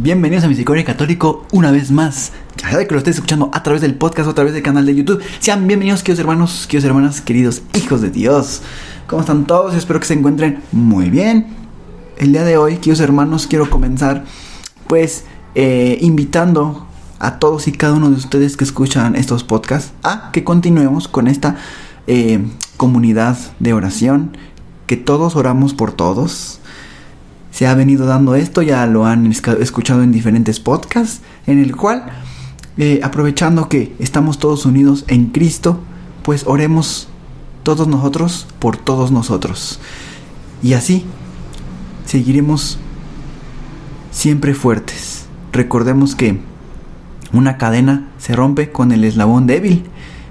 Bienvenidos a Misericordia Católico una vez más. Ya sabe que lo estés escuchando a través del podcast o a través del canal de YouTube. Sean bienvenidos, queridos hermanos, queridos hermanas, queridos hijos de Dios. ¿Cómo están todos? Espero que se encuentren muy bien. El día de hoy, queridos hermanos, quiero comenzar pues eh, invitando a todos y cada uno de ustedes que escuchan estos podcasts a que continuemos con esta eh, comunidad de oración, que todos oramos por todos se ha venido dando esto, ya lo han escuchado en diferentes podcasts, en el cual, eh, aprovechando que estamos todos unidos en Cristo, pues oremos todos nosotros por todos nosotros. Y así seguiremos siempre fuertes. Recordemos que una cadena se rompe con el eslabón débil.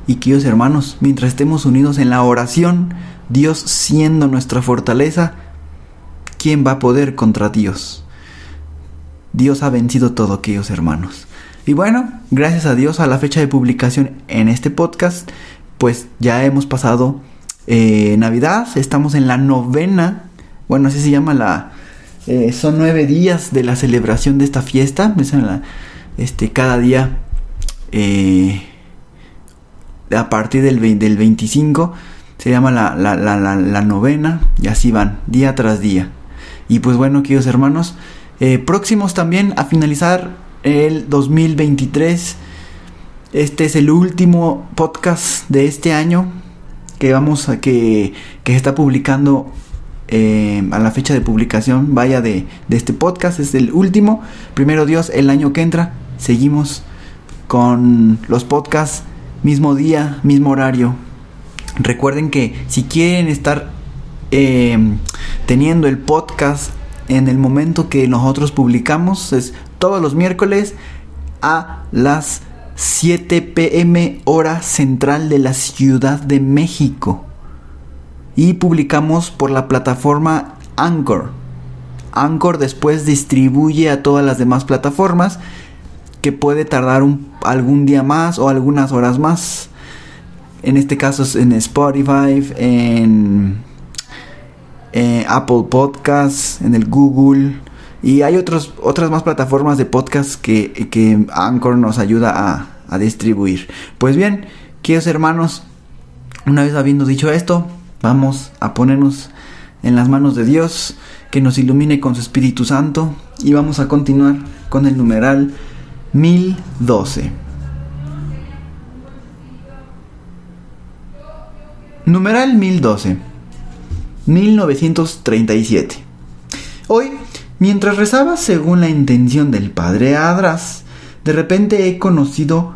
Y queridos hermanos, mientras estemos unidos en la oración, Dios siendo nuestra fortaleza, ¿quién va a poder contra Dios? Dios ha vencido todo, queridos hermanos. Y bueno, gracias a Dios a la fecha de publicación en este podcast, pues ya hemos pasado eh, Navidad, estamos en la novena, bueno, así se llama la... Eh, son nueve días de la celebración de esta fiesta, este, cada día eh, a partir del, del 25 se llama la, la novena y así van, día tras día. Y pues bueno, queridos hermanos, eh, próximos también a finalizar el 2023. Este es el último podcast de este año que vamos a que, que se está publicando eh, a la fecha de publicación, vaya de, de este podcast, es el último. Primero Dios, el año que entra, seguimos con los podcasts, mismo día, mismo horario. Recuerden que si quieren estar eh, teniendo el podcast en el momento que nosotros publicamos. Es todos los miércoles a las 7 pm hora central de la Ciudad de México. Y publicamos por la plataforma Anchor. Anchor después distribuye a todas las demás plataformas que puede tardar algún día más o algunas horas más. En este caso es en Spotify, en eh, Apple Podcasts, en el Google. Y hay otros, otras más plataformas de podcast que, que Anchor nos ayuda a, a distribuir. Pues bien, queridos hermanos, una vez habiendo dicho esto, vamos a ponernos en las manos de Dios, que nos ilumine con su Espíritu Santo, y vamos a continuar con el numeral 1012. Numeral 1012. 1937. Hoy, mientras rezaba según la intención del padre Adras, de repente he conocido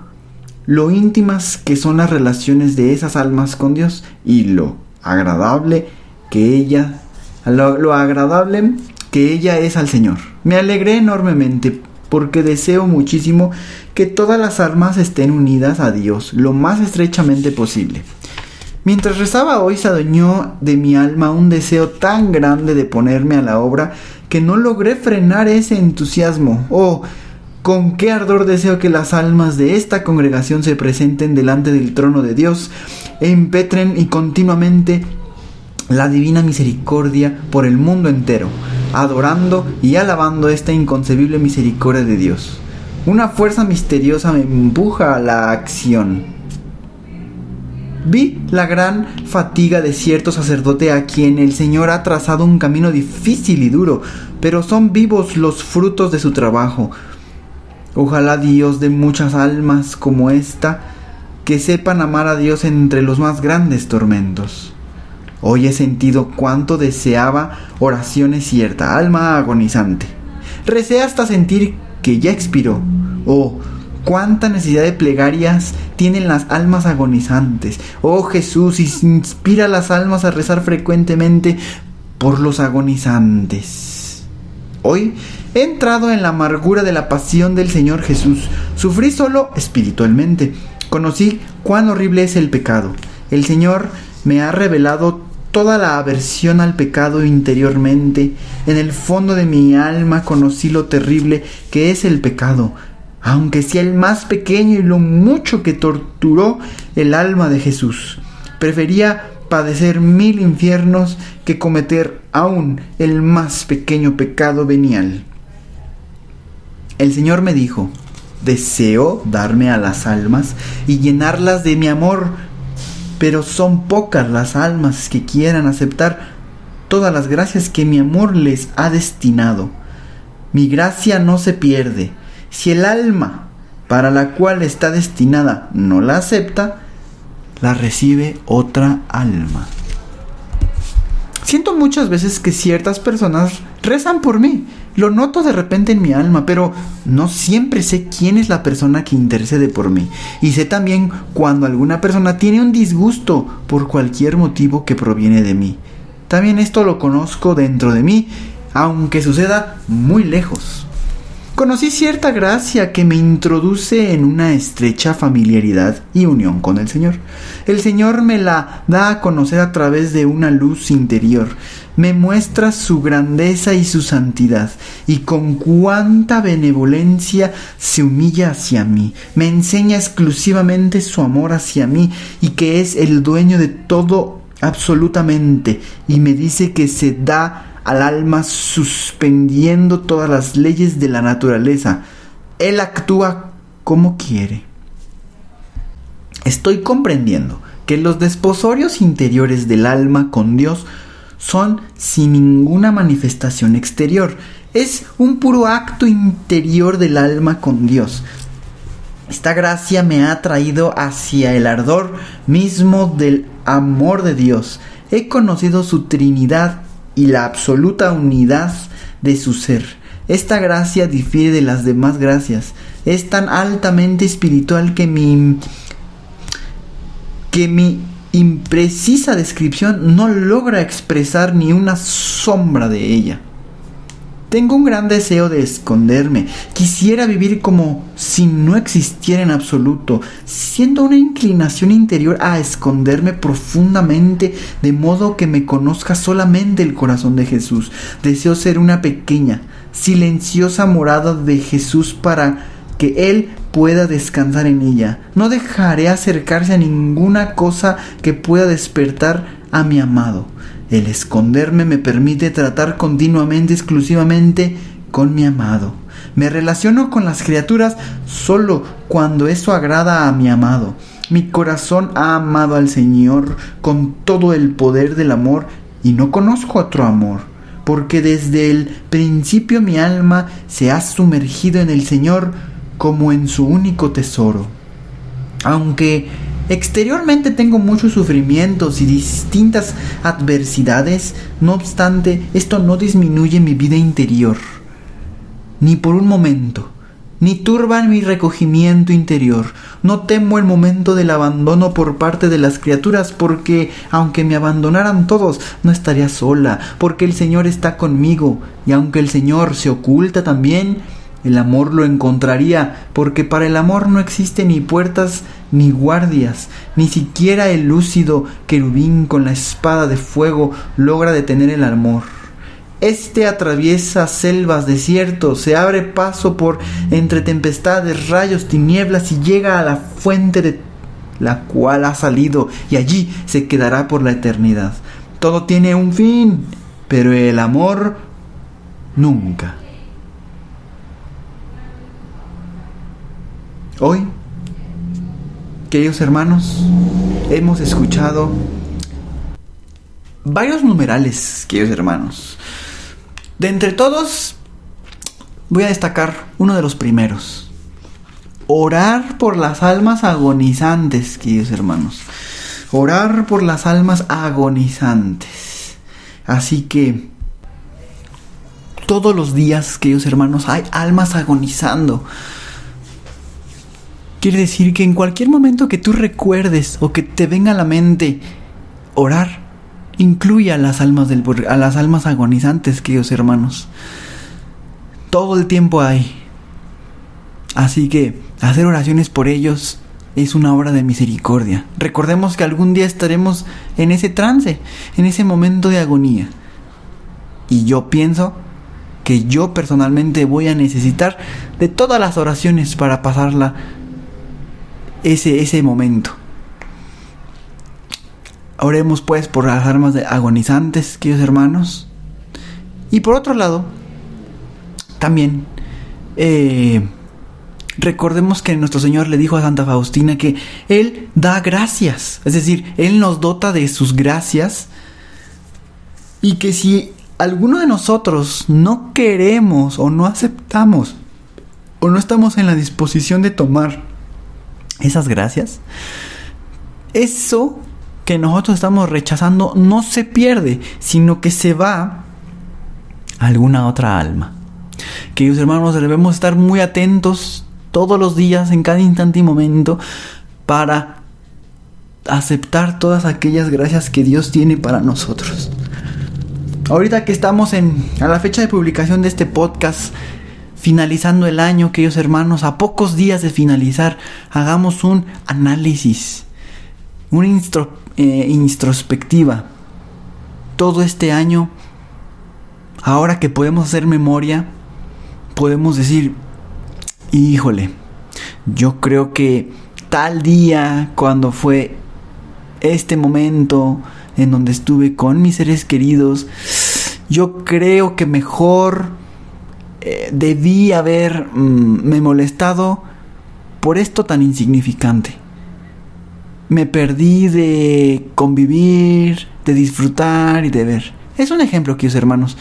lo íntimas que son las relaciones de esas almas con Dios y lo agradable que ella lo, lo agradable que ella es al Señor. Me alegré enormemente porque deseo muchísimo que todas las almas estén unidas a Dios lo más estrechamente posible. Mientras rezaba hoy se adueñó de mi alma un deseo tan grande de ponerme a la obra que no logré frenar ese entusiasmo. Oh, con qué ardor deseo que las almas de esta congregación se presenten delante del trono de Dios e impetren y continuamente la divina misericordia por el mundo entero, adorando y alabando esta inconcebible misericordia de Dios. Una fuerza misteriosa me empuja a la acción. Vi la gran fatiga de cierto sacerdote a quien el Señor ha trazado un camino difícil y duro, pero son vivos los frutos de su trabajo. Ojalá Dios de muchas almas como esta, que sepan amar a Dios entre los más grandes tormentos. Hoy he sentido cuánto deseaba oraciones cierta, alma agonizante. Recé hasta sentir que ya expiró. Oh, cuánta necesidad de plegarias tienen las almas agonizantes. Oh Jesús, inspira a las almas a rezar frecuentemente por los agonizantes. Hoy he entrado en la amargura de la pasión del Señor Jesús. Sufrí solo espiritualmente. Conocí cuán horrible es el pecado. El Señor me ha revelado toda la aversión al pecado interiormente. En el fondo de mi alma conocí lo terrible que es el pecado, aunque sea el más pequeño y lo mucho que torturó el alma de Jesús. Prefería padecer mil infiernos que cometer aún el más pequeño pecado venial. El Señor me dijo, deseo darme a las almas y llenarlas de mi amor, pero son pocas las almas que quieran aceptar todas las gracias que mi amor les ha destinado. Mi gracia no se pierde. Si el alma para la cual está destinada no la acepta, la recibe otra alma. Siento muchas veces que ciertas personas rezan por mí. Lo noto de repente en mi alma, pero no siempre sé quién es la persona que intercede por mí. Y sé también cuando alguna persona tiene un disgusto por cualquier motivo que proviene de mí. También esto lo conozco dentro de mí, aunque suceda muy lejos conocí cierta gracia que me introduce en una estrecha familiaridad y unión con el Señor. El Señor me la da a conocer a través de una luz interior, me muestra su grandeza y su santidad, y con cuánta benevolencia se humilla hacia mí, me enseña exclusivamente su amor hacia mí y que es el dueño de todo absolutamente, y me dice que se da al alma suspendiendo todas las leyes de la naturaleza. Él actúa como quiere. Estoy comprendiendo que los desposorios interiores del alma con Dios son sin ninguna manifestación exterior. Es un puro acto interior del alma con Dios. Esta gracia me ha traído hacia el ardor mismo del amor de Dios. He conocido su Trinidad y la absoluta unidad de su ser. Esta gracia difiere de las demás gracias. Es tan altamente espiritual que mi que mi imprecisa descripción no logra expresar ni una sombra de ella. Tengo un gran deseo de esconderme. Quisiera vivir como si no existiera en absoluto. Siento una inclinación interior a esconderme profundamente de modo que me conozca solamente el corazón de Jesús. Deseo ser una pequeña, silenciosa morada de Jesús para que Él pueda descansar en ella. No dejaré acercarse a ninguna cosa que pueda despertar a mi amado. El esconderme me permite tratar continuamente, exclusivamente con mi amado. Me relaciono con las criaturas solo cuando eso agrada a mi amado. Mi corazón ha amado al Señor con todo el poder del amor y no conozco otro amor, porque desde el principio mi alma se ha sumergido en el Señor como en su único tesoro. Aunque Exteriormente tengo muchos sufrimientos y distintas adversidades, no obstante, esto no disminuye mi vida interior, ni por un momento, ni turba mi recogimiento interior. No temo el momento del abandono por parte de las criaturas, porque aunque me abandonaran todos, no estaría sola, porque el Señor está conmigo, y aunque el Señor se oculta también, el amor lo encontraría, porque para el amor no existen ni puertas ni guardias, ni siquiera el lúcido querubín con la espada de fuego logra detener el amor. Este atraviesa selvas, desiertos, se abre paso por entre tempestades, rayos, tinieblas y llega a la fuente de la cual ha salido y allí se quedará por la eternidad. Todo tiene un fin, pero el amor nunca. Hoy, queridos hermanos, hemos escuchado varios numerales, queridos hermanos. De entre todos, voy a destacar uno de los primeros. Orar por las almas agonizantes, queridos hermanos. Orar por las almas agonizantes. Así que todos los días, queridos hermanos, hay almas agonizando. Quiere decir que en cualquier momento que tú recuerdes o que te venga a la mente orar, incluya a las almas, del, a las almas agonizantes, queridos hermanos. todo el tiempo hay. Así que hacer oraciones por ellos es una obra de misericordia. Recordemos que algún día estaremos en ese trance, en ese momento de agonía. Y yo pienso que yo personalmente voy a necesitar de todas las oraciones para pasarla ese, ese momento. Oremos pues por las armas agonizantes, queridos hermanos. Y por otro lado, también eh, recordemos que nuestro Señor le dijo a Santa Faustina que Él da gracias, es decir, Él nos dota de sus gracias y que si alguno de nosotros no queremos o no aceptamos o no estamos en la disposición de tomar esas gracias, eso que nosotros estamos rechazando no se pierde, sino que se va a alguna otra alma. Queridos hermanos, debemos estar muy atentos todos los días, en cada instante y momento, para aceptar todas aquellas gracias que Dios tiene para nosotros. Ahorita que estamos en a la fecha de publicación de este podcast, finalizando el año, queridos hermanos, a pocos días de finalizar, hagamos un análisis, una eh, introspectiva. Todo este año, ahora que podemos hacer memoria, podemos decir, híjole, yo creo que tal día, cuando fue este momento en donde estuve con mis seres queridos, yo creo que mejor eh, debí haber mm, molestado por esto tan insignificante. Me perdí de convivir, de disfrutar y de ver. Es un ejemplo, queridos hermanos.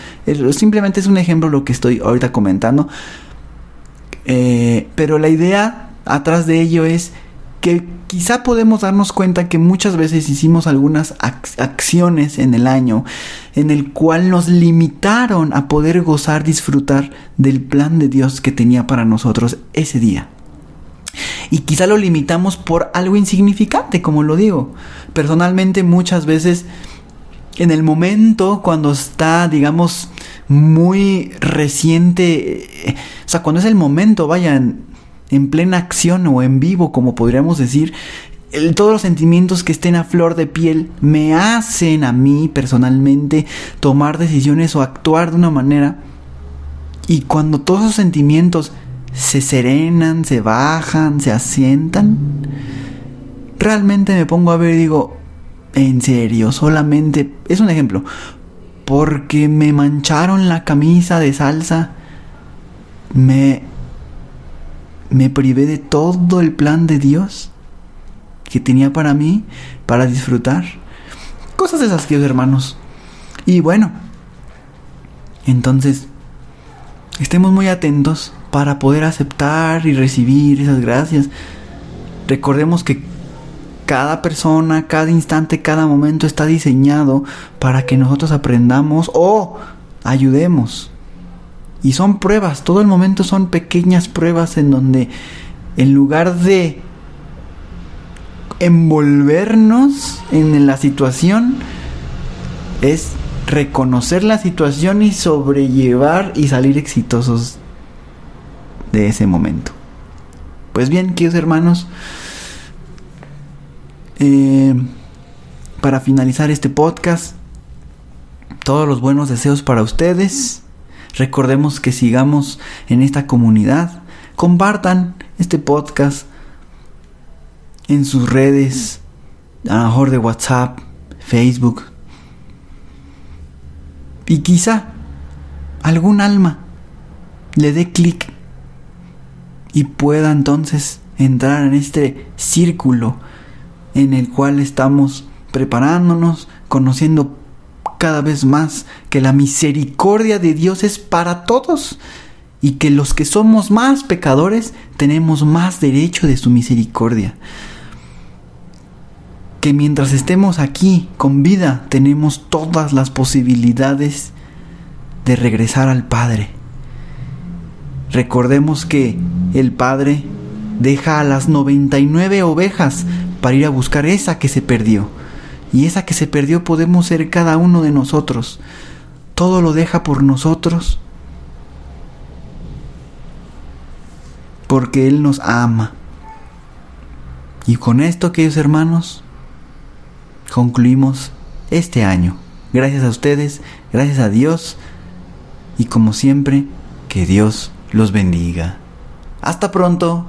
Simplemente es un ejemplo lo que estoy ahorita comentando. Eh, pero la idea atrás de ello es que quizá podemos darnos cuenta que muchas veces hicimos algunas acciones en el año en el cual nos limitaron a poder gozar, disfrutar del plan de Dios que tenía para nosotros ese día. Y quizá lo limitamos por algo insignificante, como lo digo. Personalmente muchas veces en el momento cuando está, digamos, muy reciente, eh, o sea, cuando es el momento, vayan, en plena acción o en vivo, como podríamos decir, todos los sentimientos que estén a flor de piel me hacen a mí personalmente tomar decisiones o actuar de una manera. Y cuando todos esos sentimientos se serenan, se bajan, se asientan, realmente me pongo a ver y digo, en serio, solamente, es un ejemplo, porque me mancharon la camisa de salsa, me me privé de todo el plan de Dios que tenía para mí, para disfrutar. Cosas de esas, queridos hermanos. Y bueno, entonces, estemos muy atentos para poder aceptar y recibir esas gracias. Recordemos que cada persona, cada instante, cada momento está diseñado para que nosotros aprendamos o ayudemos y son pruebas, todo el momento son pequeñas pruebas en donde en lugar de envolvernos en la situación, es reconocer la situación y sobrellevar y salir exitosos de ese momento. Pues bien, queridos hermanos, eh, para finalizar este podcast, todos los buenos deseos para ustedes Recordemos que sigamos en esta comunidad. Compartan este podcast en sus redes, a lo mejor de WhatsApp, Facebook. Y quizá algún alma le dé clic y pueda entonces entrar en este círculo en el cual estamos preparándonos, conociendo cada vez más que la misericordia de Dios es para todos y que los que somos más pecadores tenemos más derecho de su misericordia. Que mientras estemos aquí con vida tenemos todas las posibilidades de regresar al Padre. Recordemos que el Padre deja a las 99 ovejas para ir a buscar esa que se perdió. Y esa que se perdió podemos ser cada uno de nosotros. Todo lo deja por nosotros porque Él nos ama. Y con esto, queridos hermanos, concluimos este año. Gracias a ustedes, gracias a Dios y como siempre, que Dios los bendiga. Hasta pronto.